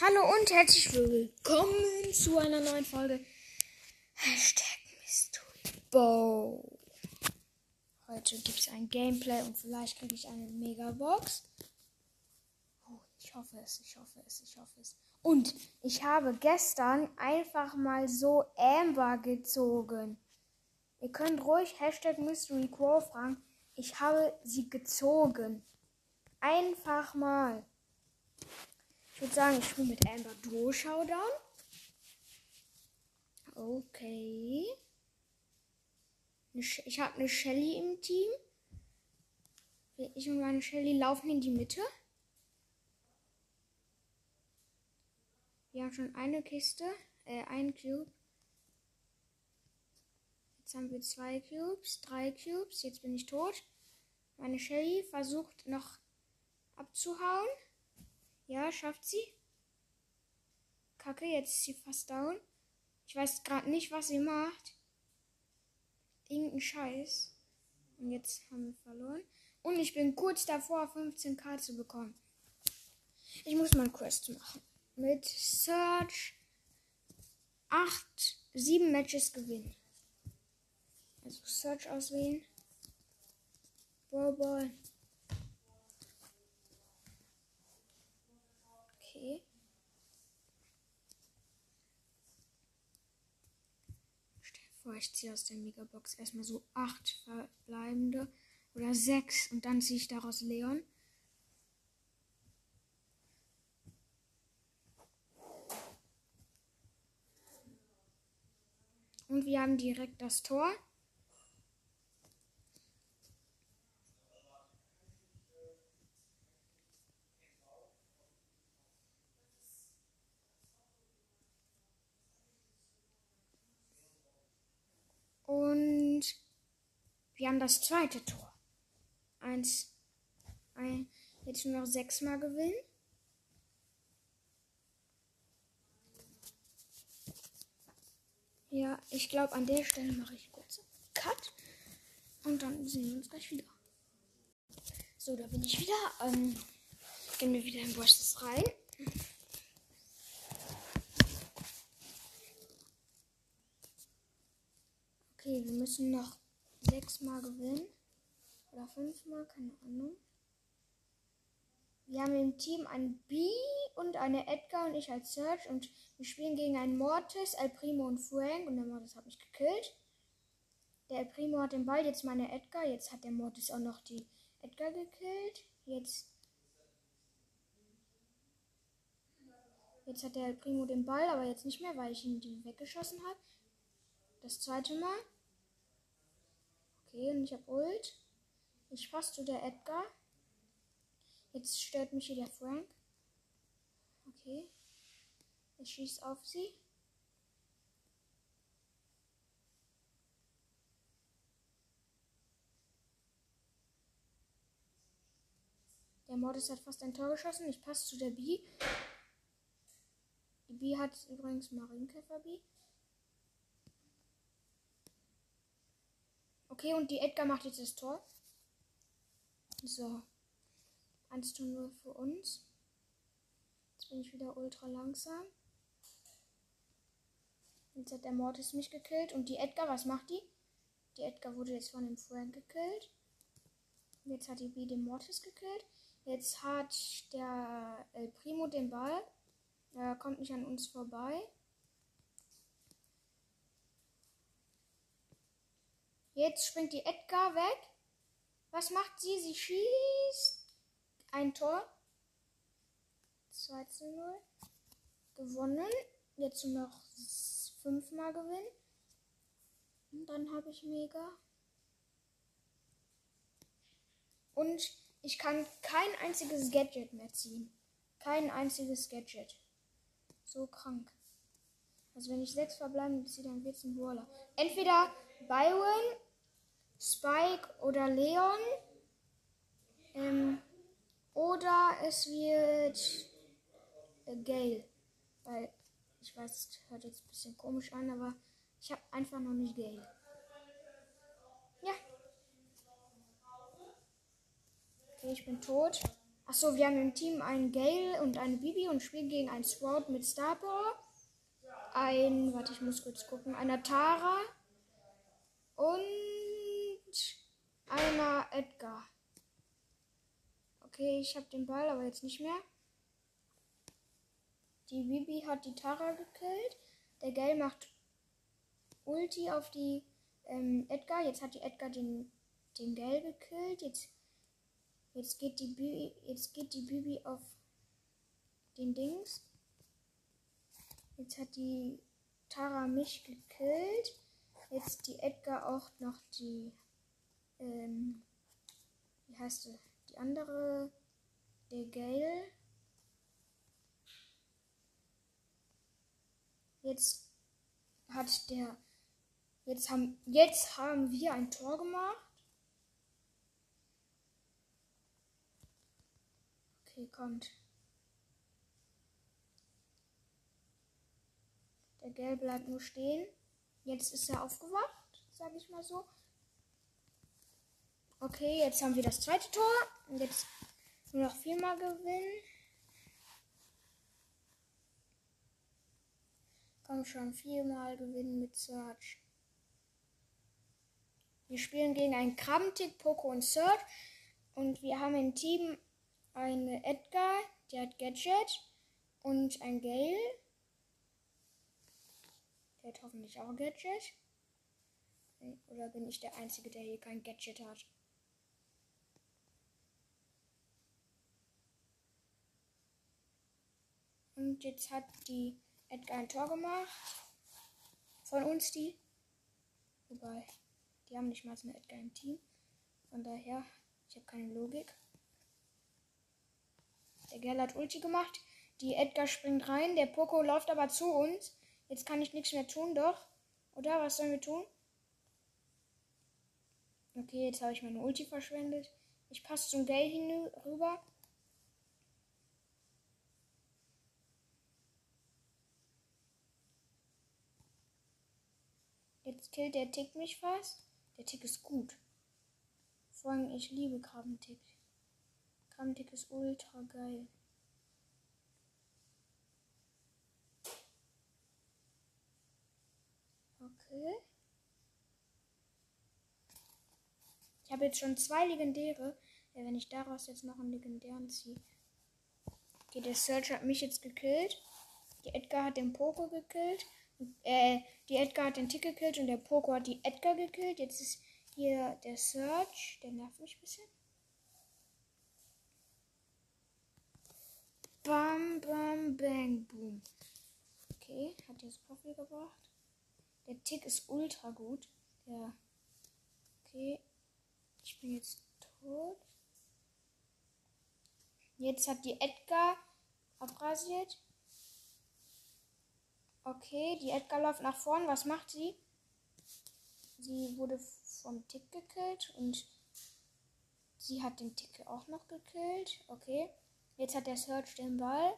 Hallo und herzlich willkommen zu einer neuen Folge. Hashtag Mystery Bow. Heute gibt es ein Gameplay und vielleicht kriege ich eine Megabox. Oh, ich hoffe es, ich hoffe es, ich hoffe es. Und ich habe gestern einfach mal so Amber gezogen. Ihr könnt ruhig Hashtag Mystery Quo fragen. Ich habe sie gezogen. Einfach mal. Ich würde sagen, ich spiele mit Amber Duo Showdown. Okay. Ich habe eine Shelly im Team. Ich und meine Shelly laufen in die Mitte. Wir haben schon eine Kiste, äh, ein Cube. Jetzt haben wir zwei Cubes, drei Cubes. Jetzt bin ich tot. Meine Shelly versucht noch abzuhauen. Ja, schafft sie. Kacke, jetzt ist sie fast down. Ich weiß gerade nicht, was sie macht. Irgendein Scheiß. Und jetzt haben wir verloren. Und ich bin kurz davor, 15k zu bekommen. Ich muss mal einen Quest machen. Mit Search 8, 7 Matches gewinnen. Also Search auswählen. Brawl Ball. Okay. Vor, ich ziehe aus der Megabox erstmal so acht verbleibende oder sechs und dann ziehe ich daraus Leon. Und wir haben direkt das Tor. Und wir haben das zweite Tor. Eins, ein, jetzt nur noch sechsmal gewinnen. Ja, ich glaube, an der Stelle mache ich kurz Cut. Und dann sehen wir uns gleich wieder. So, da bin ich wieder. Ähm, gehen wir wieder in Brushes rein. Okay, wir müssen noch sechsmal gewinnen. Oder fünfmal, keine Ahnung. Wir haben im Team einen B und eine Edgar und ich als Search und wir spielen gegen einen Mortis, El Primo und Frank und der Mortis hat mich gekillt. Der El Primo hat den Ball, jetzt meine Edgar, jetzt hat der Mortis auch noch die Edgar gekillt. Jetzt Jetzt hat der El Primo den Ball, aber jetzt nicht mehr, weil ich ihn weggeschossen habe. Das zweite Mal. Okay, und ich habe Ult. Ich passe zu der Edgar. Jetzt stört mich hier der Frank. Okay. Ich schieße auf sie. Der Mordes hat fast ein Tor geschossen. Ich passe zu der B. Die B hat übrigens Marienkäfer B. Okay, und die Edgar macht jetzt das Tor. So. 1 zu 0 für uns. Jetzt bin ich wieder ultra langsam. Jetzt hat der Mortis mich gekillt. Und die Edgar, was macht die? Die Edgar wurde jetzt von dem Frank gekillt. Jetzt hat die B den Mortis gekillt. Jetzt hat der El Primo den Ball. Er kommt nicht an uns vorbei. Jetzt springt die Edgar weg. Was macht sie? Sie schießt ein Tor. 2 zu 0. Gewonnen. Jetzt noch fünfmal gewinnen. Und dann habe ich mega. Und ich kann kein einziges Gadget mehr ziehen. Kein einziges Gadget. So krank. Also wenn ich sechs verbleiben ziehe, dann wird es ein Brawler. Entweder Byron Spike oder Leon. Ähm, oder es wird äh, Gale. Weil ich weiß, es hört jetzt ein bisschen komisch an, aber ich habe einfach noch nicht Gale. Ja. Okay, ich bin tot. Achso, wir haben im Team einen Gale und eine Bibi und spielen gegen einen Sprout mit Star. Ein, warte, ich muss kurz gucken, einer Tara und einer Edgar. Okay, ich habe den Ball, aber jetzt nicht mehr. Die Bibi hat die Tara gekillt. Der Gale macht Ulti auf die ähm, Edgar. Jetzt hat die Edgar den, den Gale gekillt. Jetzt, jetzt, geht die Bibi, jetzt geht die Bibi auf den Dings. Jetzt hat die Tara mich gekillt. Jetzt die Edgar auch noch die. Ähm, wie heißt sie? Die andere. Der Gale. Jetzt hat der. Jetzt haben, jetzt haben wir ein Tor gemacht. Okay, kommt. Der Gel bleibt nur stehen. Jetzt ist er aufgewacht, sage ich mal so. Okay, jetzt haben wir das zweite Tor. Und jetzt nur noch viermal gewinnen. Komm schon, viermal gewinnen mit Search. Wir spielen gegen einen Krabbentick, Poco und Search. Und wir haben im Team eine Edgar, der hat Gadget. Und ein Gale. Der hat hoffentlich auch Gadget. Oder bin ich der Einzige, der hier kein Gadget hat? Und jetzt hat die Edgar ein Tor gemacht. Von uns die. Wobei, die haben nicht mal so eine Edgar im Team. Von daher, ich habe keine Logik. Der Gerl hat Ulti gemacht. Die Edgar springt rein. Der Poco läuft aber zu uns. Jetzt kann ich nichts mehr tun, doch. Oder was sollen wir tun? Okay, jetzt habe ich meine Ulti verschwendet. Ich passe zum Gale hinüber. Killt der Tick mich fast. Der Tick ist gut. Vor allem, ich liebe Krabbentick. Krabbentick ist ultra geil. Okay. Ich habe jetzt schon zwei legendäre. Ja, wenn ich daraus jetzt noch einen legendären ziehe. Okay, der Search hat mich jetzt gekillt. Die Edgar hat den Poco gekillt. Äh, die Edgar hat den Tick gekillt und der Poco hat die Edgar gekillt. Jetzt ist hier der Search. Der nervt mich ein bisschen. Bam, bam, bang, boom. Okay, hat jetzt viel gebracht. Der Tick ist ultra gut. Der. Okay. Ich bin jetzt tot. Jetzt hat die Edgar abrasiert. Okay, die Edgar läuft nach vorn. Was macht sie? Sie wurde vom Tick gekillt und sie hat den Tick auch noch gekillt. Okay. Jetzt hat der Search den Ball.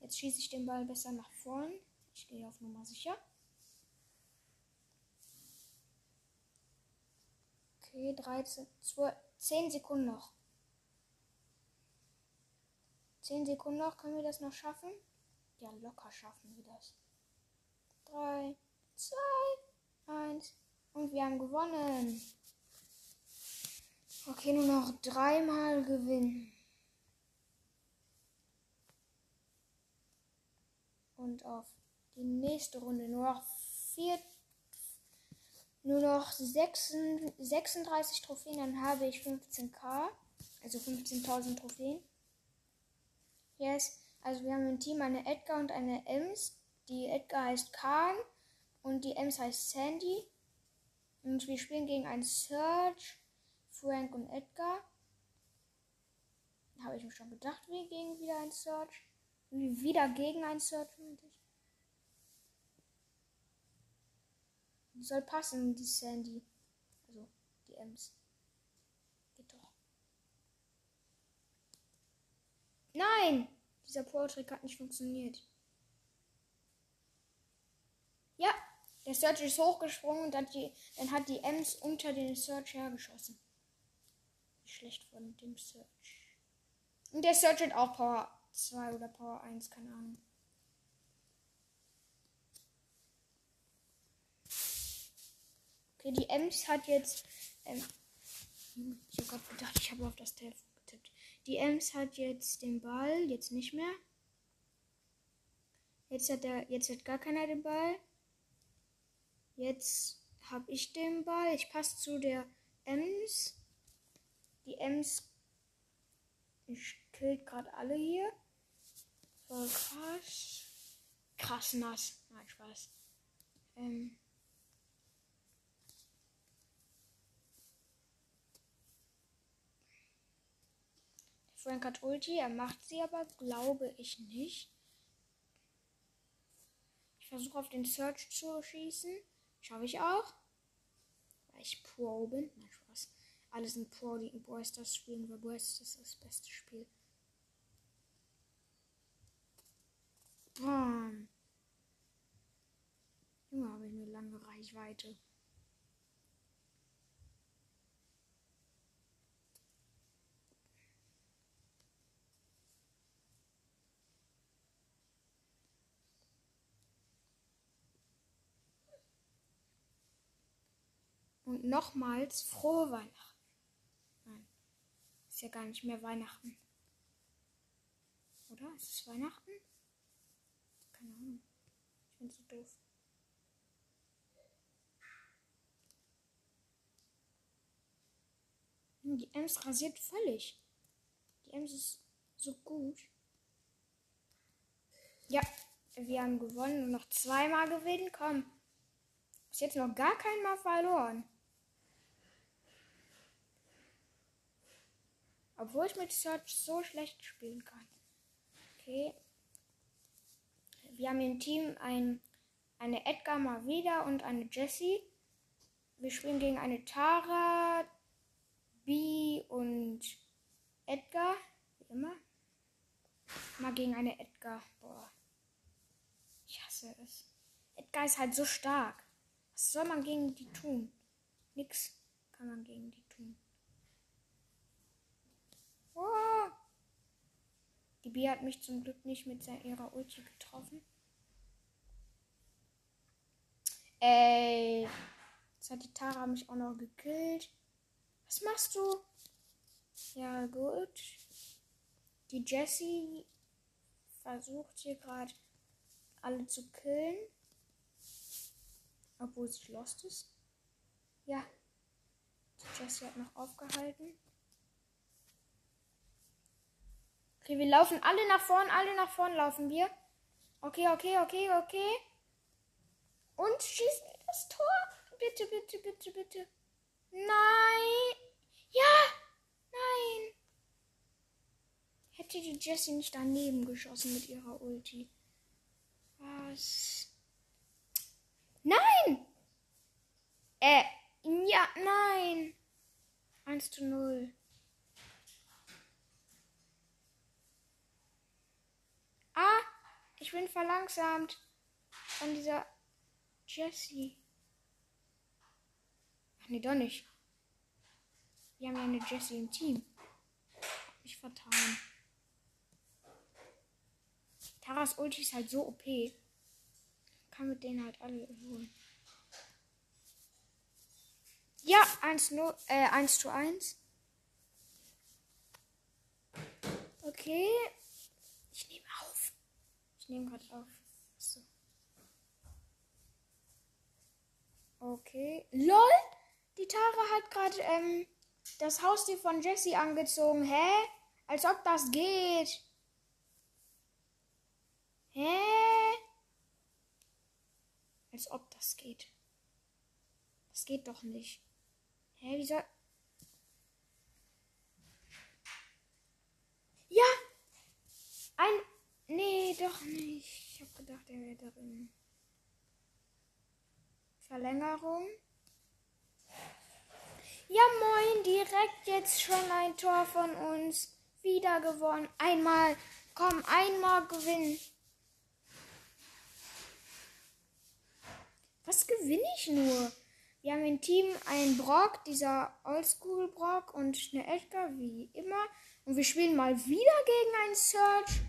Jetzt schieße ich den Ball besser nach vorn. Ich gehe auf Nummer sicher. Okay, 13, 12, 10 Sekunden noch. 10 Sekunden noch. Können wir das noch schaffen? Ja, locker schaffen wir das. 3, 2, 1. Und wir haben gewonnen. Okay, nur noch dreimal gewinnen. Und auf die nächste Runde nur noch vier, nur noch 36 Trophäen, dann habe ich 15k, also 15.000 Trophäen. Yes. Also wir haben im Team eine Edgar und eine Ems. Die Edgar heißt Khan und die Ems heißt Sandy. Und wir spielen gegen einen Serge, Frank und Edgar. Habe ich mir schon gedacht, wir gegen wieder ein Search. Wieder gegen ein Search. Soll passen, die Sandy. Also, die Ems. Geht doch. Nein! Dieser Pro-Trick hat nicht funktioniert. Ja, Der Search ist hochgesprungen und hat die, dann hat die Ems unter den Search hergeschossen. Schlecht von dem Search. Und der Search hat auch Power 2 oder Power 1, keine Ahnung. Okay, die Ems hat jetzt. Ähm, ich habe gerade gedacht, ich habe auf das Telefon. Die Ems hat jetzt den Ball, jetzt nicht mehr. Jetzt hat er, jetzt hat gar keiner den Ball. Jetzt habe ich den Ball. Ich passe zu der Ems. Die Ems killt gerade alle hier. Voll krass. Krass nass. Nein, Spaß. Ähm. Frank hat Ulti, er macht sie aber, glaube ich nicht. Ich versuche auf den Search zu schießen. Schaffe ich auch. Weil ich Pro bin. Nein, Spaß. Alle sind Pro, die in Boys das spielen, weil Boys ist das beste Spiel. Bam. Junge, habe ich eine lange Reichweite. Und nochmals frohe Weihnachten. Nein, ist ja gar nicht mehr Weihnachten. Oder? Ist es Weihnachten? Keine Ahnung. Ich bin so doof. Die Ems rasiert völlig. Die Ems ist so gut. Ja, wir haben gewonnen und noch zweimal gewinnen. Komm. Bis jetzt noch gar kein Mal verloren. Obwohl ich mit Search so schlecht spielen kann. Okay. Wir haben im Team ein, eine Edgar mal wieder und eine Jessie. Wir spielen gegen eine Tara, B und Edgar. Wie immer. Mal gegen eine Edgar. Boah. Ich hasse es. Edgar ist halt so stark. Was soll man gegen die tun? Nix kann man gegen die tun. Oh. Die Bee hat mich zum Glück nicht mit ihrer Ulti getroffen. Ey. Jetzt hat die Tara mich auch noch gekillt. Was machst du? Ja, gut. Die Jessie versucht hier gerade alle zu killen. Obwohl sie lost ist. Ja. Die Jessie hat noch aufgehalten. Okay, wir laufen alle nach vorn, alle nach vorn laufen wir. Okay, okay, okay, okay. Und schießen das Tor. Bitte, bitte, bitte, bitte. Nein. Ja. Nein. Hätte die Jessie nicht daneben geschossen mit ihrer Ulti. Was? Nein. Äh, ja, nein. 1 zu 0. Ah, ich bin verlangsamt von dieser Jessie. Ach nee, doch nicht. Wir haben ja eine Jessie im Team. Hab mich vertan. Taras Ulti ist halt so OP. Kann mit denen halt alle holen. Ja, 1, 0, äh, 1 zu 1. Okay. Ich nehme ich nehme gerade auf. So. Okay. LOL! Die Tara hat gerade ähm, das Haustier von Jesse angezogen. Hä? Als ob das geht. Hä? Als ob das geht. Das geht doch nicht. Hä, wie soll. Ja! Ein doch nicht. Ich habe gedacht, er wäre drin. Verlängerung. Ja, moin, direkt jetzt schon ein Tor von uns. Wieder gewonnen. Einmal, komm, einmal gewinnen. Was gewinne ich nur? Wir haben im Team einen Brock, dieser Oldschool Brock und eine Edgar, wie immer. Und wir spielen mal wieder gegen einen Search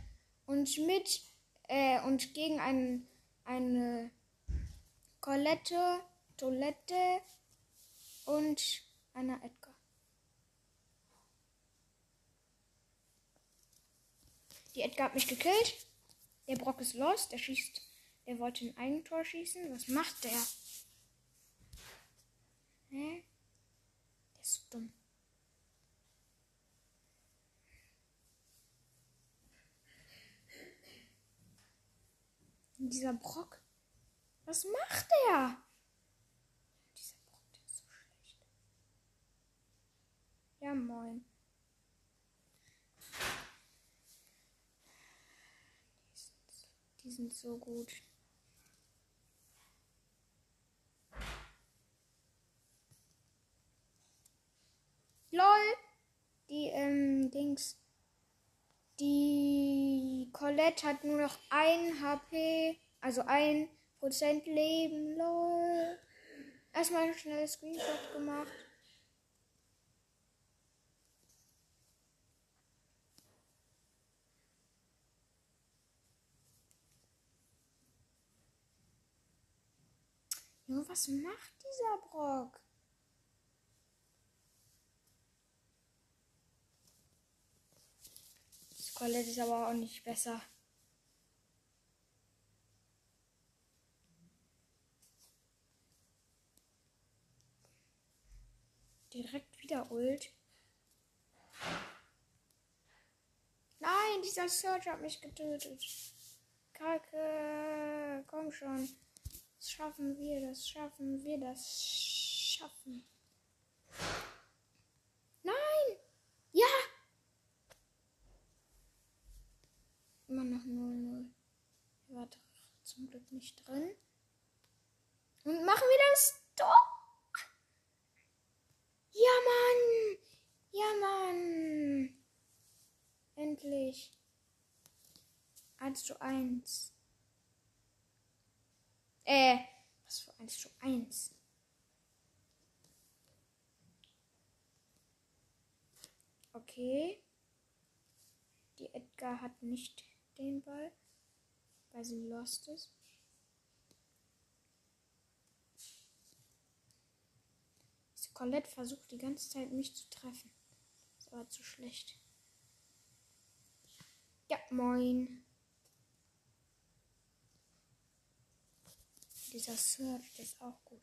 und mit äh, und gegen einen, eine Colette, Toilette und eine Edgar. Die Edgar hat mich gekillt. Der Brock ist los. Der schießt. Der wollte ein Eigentor schießen. Was macht der? Hä? Der ist so dumm. Dieser Brock. Was macht der? Dieser Brock, der ist so schlecht. Ja, moin. Die sind so gut. LOL! Die, ähm, Dings. Die Colette hat nur noch ein HP, also ein Prozent Leben. LOL. Erstmal ein schnelles Screenshot gemacht. Junge, was macht dieser Brock? Colette ist aber auch nicht besser. Direkt wieder Ult. Nein, dieser Search hat mich getötet. Kacke. Komm schon. Das schaffen wir, das schaffen wir, das schaffen. Nein! Ja! Immer noch 0-0. Er war doch zum Glück nicht drin. Und machen wir das Tor! Ja, Mann! Ja, Mann! Endlich. 1 zu 1. Äh, was für 1 zu 1? Okay. Die Edgar hat nicht den Ball, weil sie lost ist. Diese Colette versucht die ganze Zeit mich zu treffen. Ist aber zu schlecht. Ja, moin. Dieser der ist auch gut.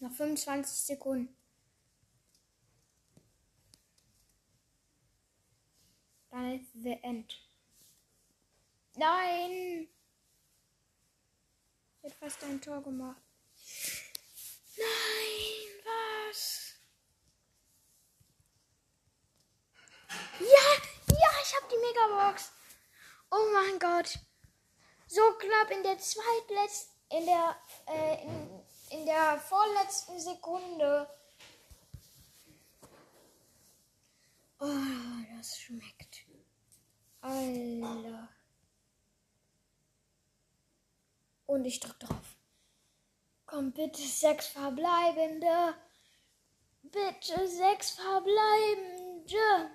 Noch 25 Sekunden. Dann ist the end. Nein! Ich hätte fast ein Tor gemacht. Nein, was? Ja, ja, ich habe die Megabox. Oh mein Gott. So knapp in der zweitletzten, in der, äh, in, in der vorletzten Sekunde. Oh, das schmeckt. Alter. Und ich drück drauf. Komm, bitte sechs verbleibende. Bitte sechs verbleibende.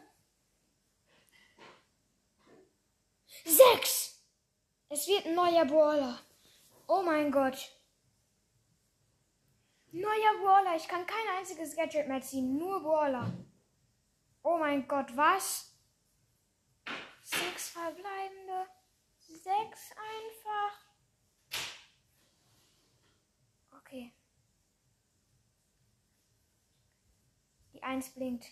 Sechs! Es wird ein neuer Brawler. Oh mein Gott. Neuer Brawler. Ich kann kein einziges Gadget mehr ziehen. Nur Brawler. Oh mein Gott, was? Sechs verbleibende. Sechs einfach. Okay. Die Eins blinkt.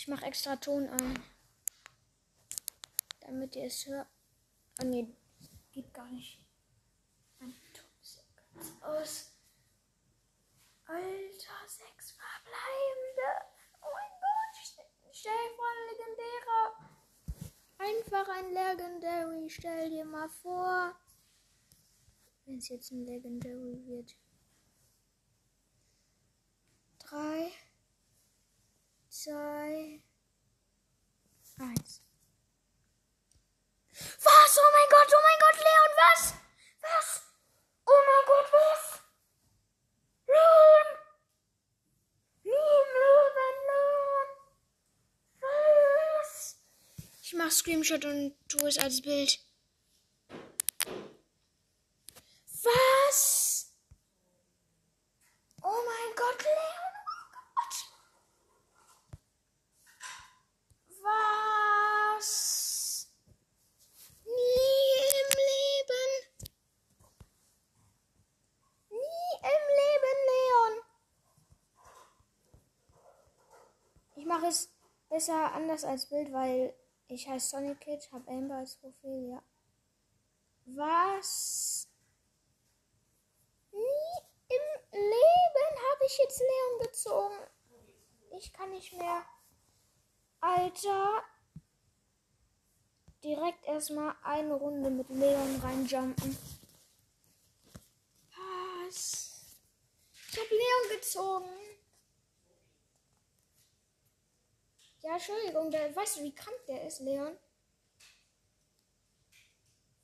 Ich mache extra Ton an. Damit ihr es hört. Oh nee, geht gar nicht. Mein Ton ist ja ganz aus. Alter, sechs verbleibende. Oh mein Gott, stell dir vor, ein legendärer. Einfach ein Legendary. Stell dir mal vor. Wenn es jetzt ein Legendary wird. 3, 2, 1. Was? Oh mein Gott, oh mein Gott, Leon, was? Was? Oh mein Gott, was? Leon! Leon, Leon, Leon! Was? Ich mach Screenshot und tue es als Bild. Was? Oh mein Gott, Leon, oh Gott! Was? Nie im Leben. Nie im Leben, Leon. Ich mache es besser anders als Bild, weil ich heiße Sonic Kid, habe Amber als Profil, ja. Was? Nie im Leben habe ich jetzt Leon gezogen. Ich kann nicht mehr. Alter. Direkt erstmal eine Runde mit Leon reinjumpen. Was? Ich habe Leon gezogen. Ja, Entschuldigung, der, weißt du, wie krank der ist, Leon?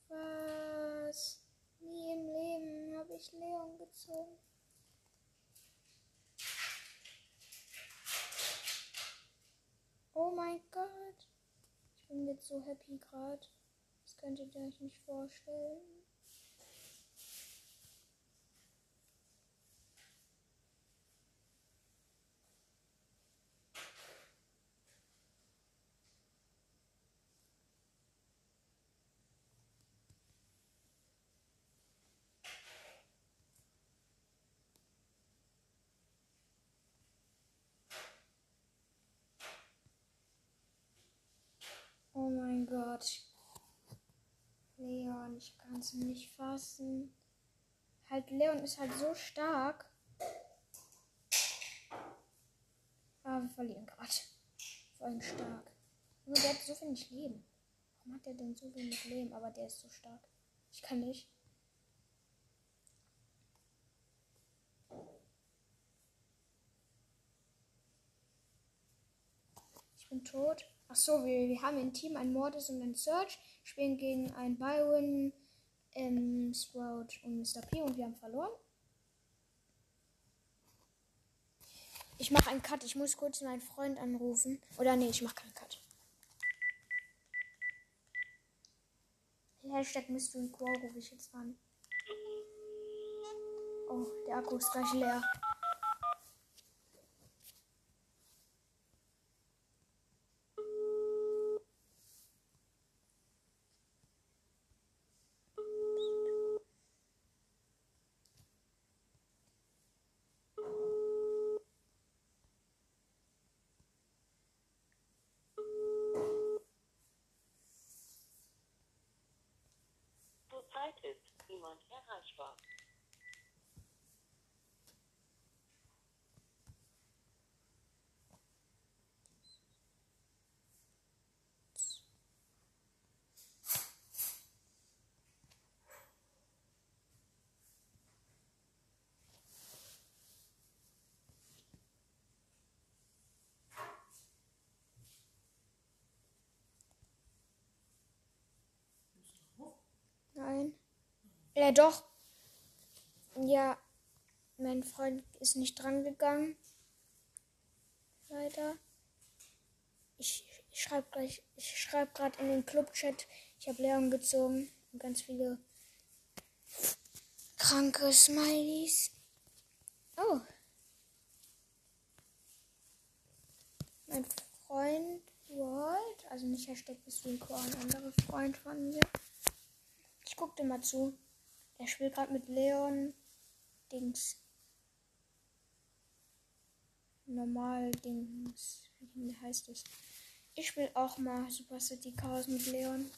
Was? Nie im Leben habe ich Leon gezogen. Oh mein Gott. Ich bin jetzt so happy gerade. Das könnt ihr euch nicht vorstellen. Oh mein Gott. Leon, ich kann es nicht fassen. Halt, Leon ist halt so stark. Ah, wir verlieren gerade. Vor allem stark. Nur der hat so wenig Leben. Warum hat der denn so wenig Leben? Aber der ist so stark. Ich kann nicht. Ich bin tot. Ach so, wir, wir haben im Team ein Mortis und ein Search, spielen gegen ein Byron, ähm, Sprout und Mr. P und wir haben verloren. Ich mache einen Cut. Ich muss kurz meinen Freund anrufen. Oder nee, ich mache keinen Cut. Hashtag Mystery Quo rufe ich jetzt an. Oh, der Akku ist gleich leer. Zurzeit ist niemand erreichbar. Nein. Ja, doch. Ja, mein Freund ist nicht dran gegangen. Leider. Ich, ich schreibe gleich, ich schreibe gerade in den Clubchat. Ich habe Leon gezogen und ganz viele kranke Smileys. Oh. Mein Freund Walt, also nicht Hashtag ein ein anderer Freund von mir. Ich guck dir mal zu. Der spielt gerade mit Leon Dings. Normal Dings. Wie heißt es? Ich spiele auch mal Super City Chaos mit Leon.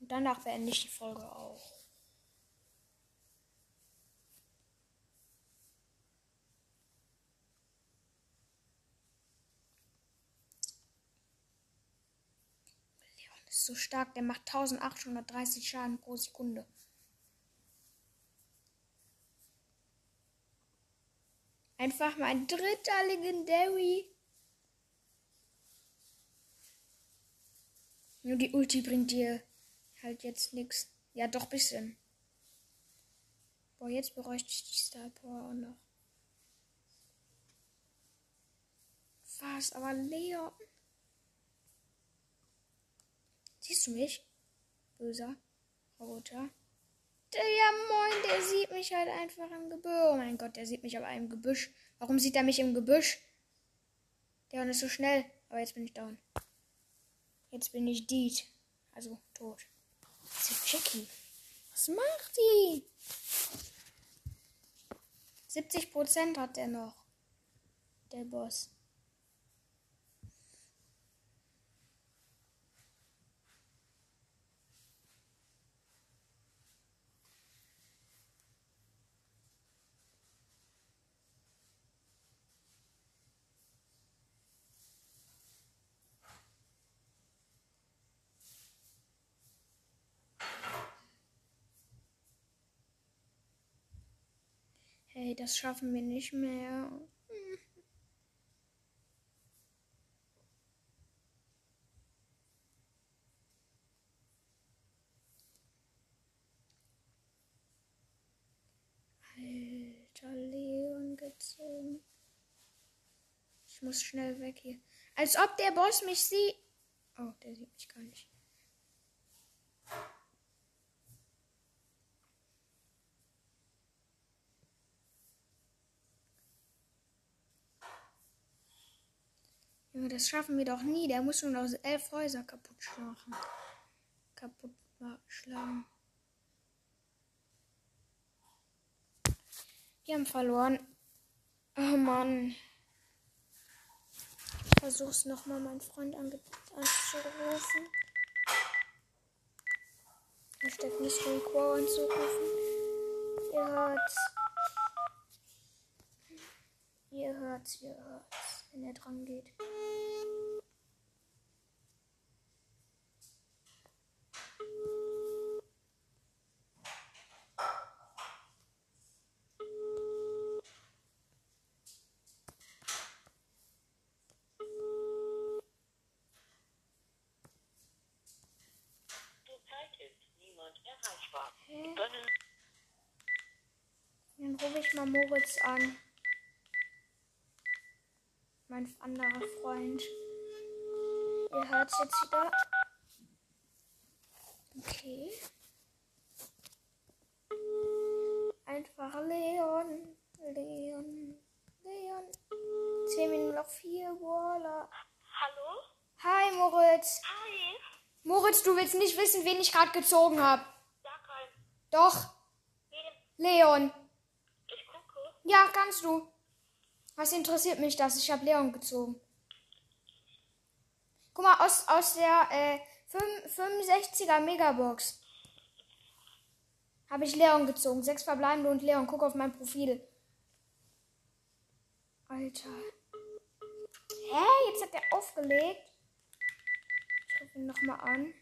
Und danach beende ich die Folge auch. Leon ist so stark, der macht 1830 Schaden pro Sekunde. Einfach mein dritter Legendary. Nur die Ulti bringt dir halt jetzt nichts. Ja, doch bisschen. Boah, jetzt bräuchte ich die Star Power auch noch. Was? Aber Leon. Siehst du mich? Böser Roboter. Der, ja, moin, der sieht mich halt einfach im Gebüsch. Oh mein Gott, der sieht mich aber im Gebüsch. Warum sieht er mich im Gebüsch? Der ist so schnell. Aber jetzt bin ich down. Jetzt bin ich Deed. Also tot. Das ist Jackie. Was macht die? 70% hat der noch. Der Boss. Hey, das schaffen wir nicht mehr. Alter, Leon gezogen. Ich muss schnell weg hier. Als ob der Boss mich sieht. Oh, der sieht mich gar nicht. Junge, das schaffen wir doch nie. Der muss nur noch elf Häuser kaputt schlagen. Kaputt schlagen. Wir haben verloren. Oh Mann. Ich versuch's nochmal, meinen Freund anzurufen. Hashtag Mystery Quo anzurufen. Ihr hört's. Ihr hört's, ihr hört's, wenn er dran geht. Dann rufe ich mal Moritz an. Mein anderer Freund. Ihr hört es jetzt wieder. Okay. Einfach Leon. Leon. Leon. 10 Minuten noch 4. Waller. Hallo? Hi Moritz. Hi. Moritz, du willst nicht wissen, wen ich gerade gezogen habe. Sag rein. Doch. Wen? Leon. Ich gucke. Ja, kannst du. Was interessiert mich das? Ich habe Leon gezogen. Guck mal, aus, aus der äh, 5 65er Megabox habe ich Leon gezogen. Sechs verbleibende und Leon. Guck auf mein Profil. Alter. Hä? Jetzt hat er aufgelegt. Ich rufe ihn nochmal an.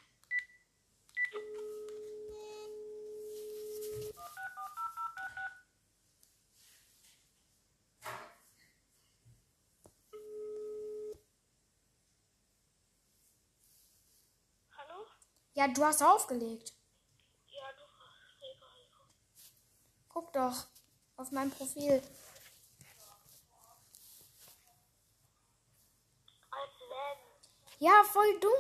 Ja, du hast aufgelegt. Ja, du. Guck doch auf mein Profil. Ja, voll dumm.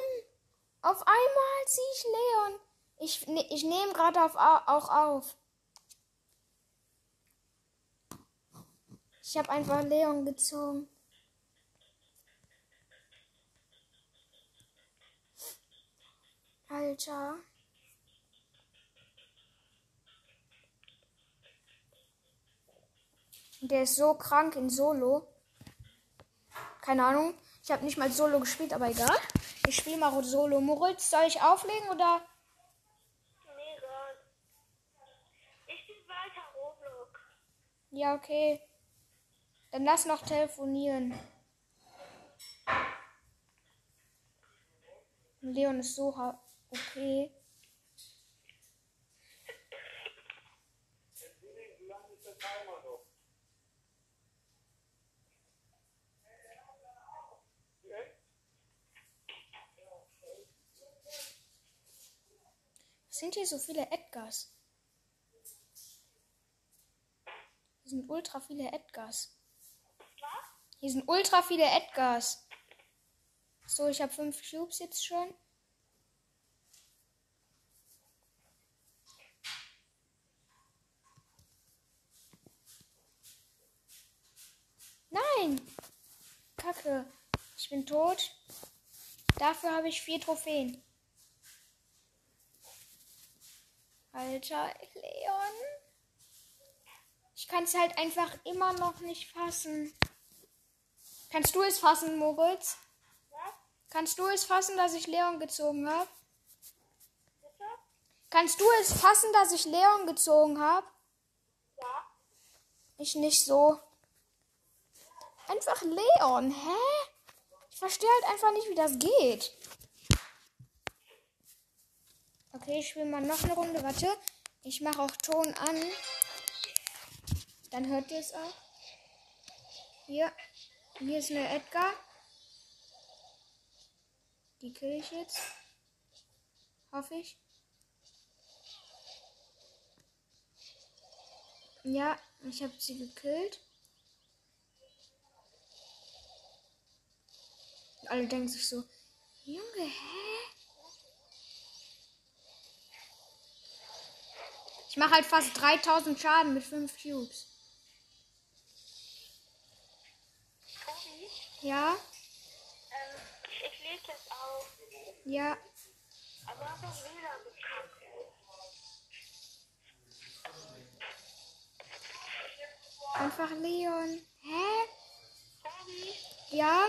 Auf einmal ziehe ich Leon. Ich, ne- ich nehme gerade auf, auch auf. Ich habe einfach Leon gezogen. Alter. Der ist so krank in Solo. Keine Ahnung. Ich habe nicht mal Solo gespielt, aber egal. Ich spiele mal Solo. Moritz, soll ich auflegen oder? Nee, egal. Ich spiele weiter Roblox. Ja, okay. Dann lass noch telefonieren. Leon ist so ha- Okay. Was sind hier so viele Edgars? Hier sind ultra viele Edgars. Hier sind ultra viele Edgars. So, ich habe fünf Cubes jetzt schon. Kacke. Ich bin tot. Dafür habe ich vier Trophäen. Alter, Leon. Ich kann es halt einfach immer noch nicht fassen. Kannst du es fassen, Moritz? Was? Kannst du es fassen, dass ich Leon gezogen habe? Kannst du es fassen, dass ich Leon gezogen habe? Ja. Ich nicht so. Einfach Leon, hä? Ich verstehe halt einfach nicht, wie das geht. Okay, ich spiele mal noch eine Runde. Warte. Ich mache auch Ton an. Dann hört ihr es auch. Hier. Hier ist eine Edgar. Die kill ich jetzt. Hoffe ich. Ja, ich habe sie gekillt. Alle denken sich so, Junge, hä? Ich mache halt fast 3000 Schaden mit 5 Cubes. Tobi, Ja, ähm, ich lese jetzt auf. ja. Aber hast du wieder gekackt? Einfach Leon. Hä? Tobi, Ja?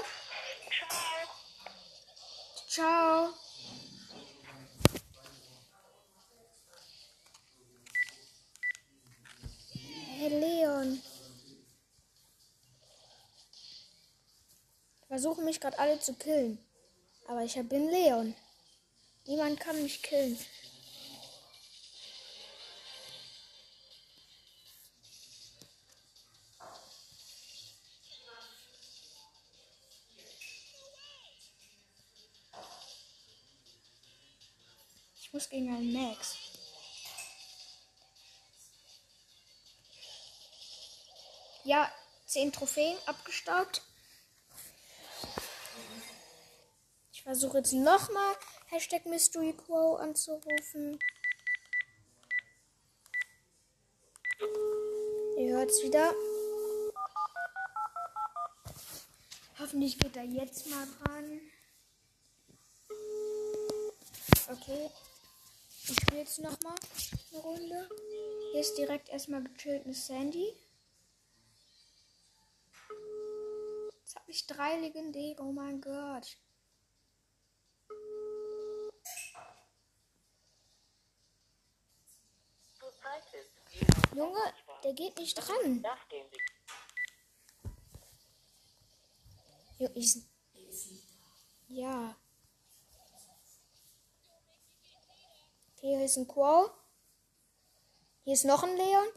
Ciao. Ciao. Hey Leon. Versuchen mich gerade alle zu killen. Aber ich bin Leon. Niemand kann mich killen. Muss gegen einen Max. Ja, 10 Trophäen abgestaubt. Ich versuche jetzt nochmal Hashtag Mystery Quo anzurufen. Ihr hört es wieder. Hoffentlich geht er jetzt mal dran. Okay. Ich spiele jetzt nochmal eine Runde. Hier ist direkt erstmal gechillt eine Sandy. Jetzt habe ich drei Legendäre. Oh mein Gott. Junge, der geht nicht dran. Ja. Okay, hier ist ein Quo. Hier ist noch ein Leon.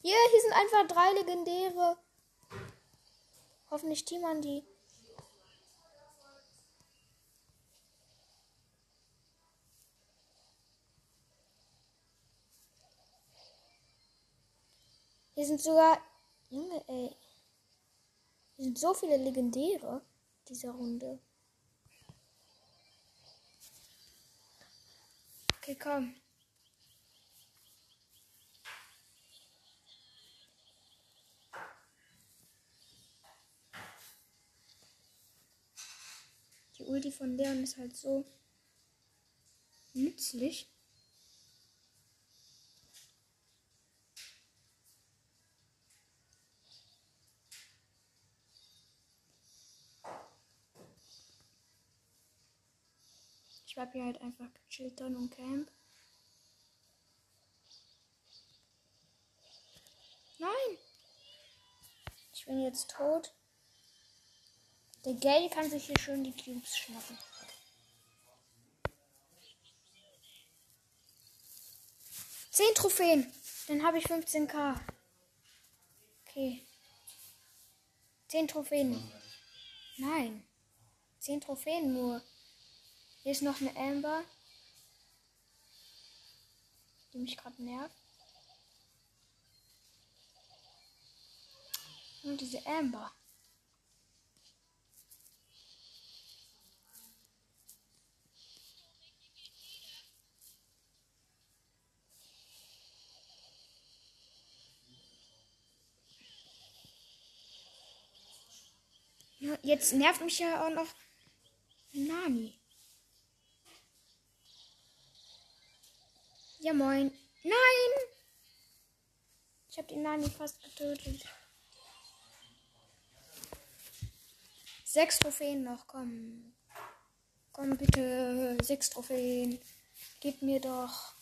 Hier, hier sind einfach drei Legendäre. Hoffentlich teamern die. Hier sind sogar. Junge, ey. Hier sind so viele Legendäre dieser Runde. Okay, komm. Die Ulti von Leon ist halt so nützlich. Ich bleib hier halt einfach gechillt und camp. Nein! Ich bin jetzt tot. Der Gay kann sich hier schön die Cubes schnappen. Zehn Trophäen. Dann habe ich 15k. Okay. Zehn Trophäen. Nein. Zehn Trophäen nur. Hier ist noch eine Amber. die mich gerade nervt. Und diese Amber. Jetzt nervt mich ja auch noch Nani. Ja, moin. Nein! Ich habe die Nani fast getötet. Sechs Trophäen noch, komm. Komm bitte, sechs Trophäen. Gib mir doch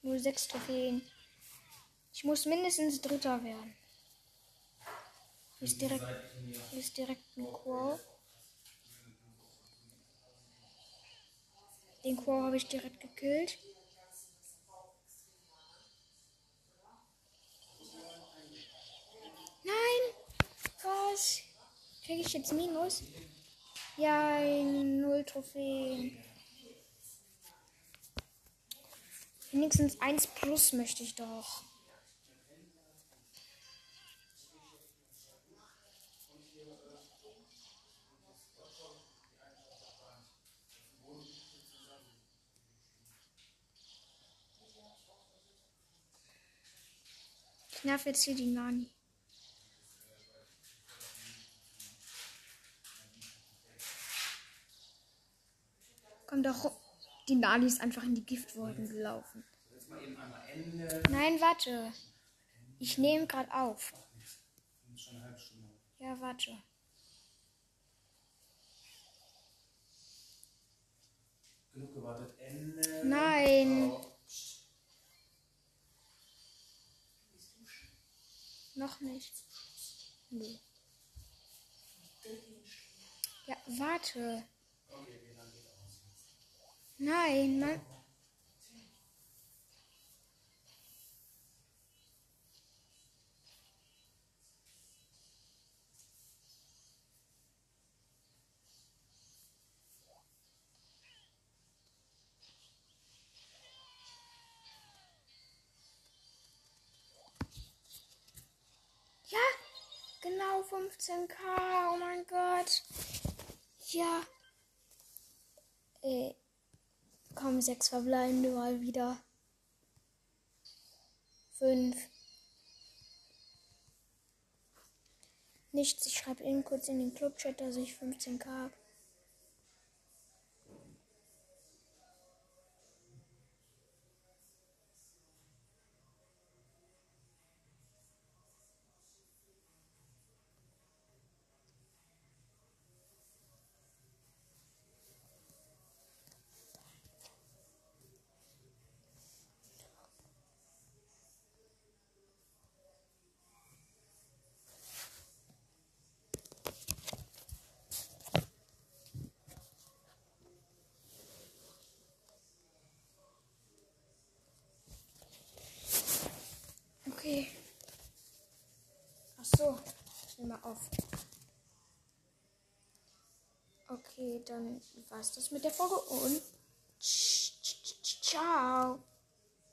nur sechs Trophäen. Ich muss mindestens Dritter werden. Hier ist direkt, hier ist direkt ein Quo. Den Quo habe ich direkt gekillt. Nein! Was? Kriege ich jetzt Minus? Ja, null Trophäen. Wenigstens 1 plus möchte ich doch. Ich nerv jetzt hier die Nani. Doch. ru- Die Nani ist einfach in die Giftwolken gelaufen. Nein, warte. Ich nehme gerade auf. Ja, warte. Genug gewartet. Ende. Nein. Noch nicht. Nö. Ja, warte. Okay, wie lange geht aus? Nein, Mann. Ja, genau 15k. Oh mein Gott. Ja. Äh, Komm, sechs verbleibende mal wieder. Fünf. Nichts, ich schreibe eben kurz in den Clubchat, dass ich 15k habe. Okay. Ach so, mal auf. Okay, dann war's das mit der Folge und ciao.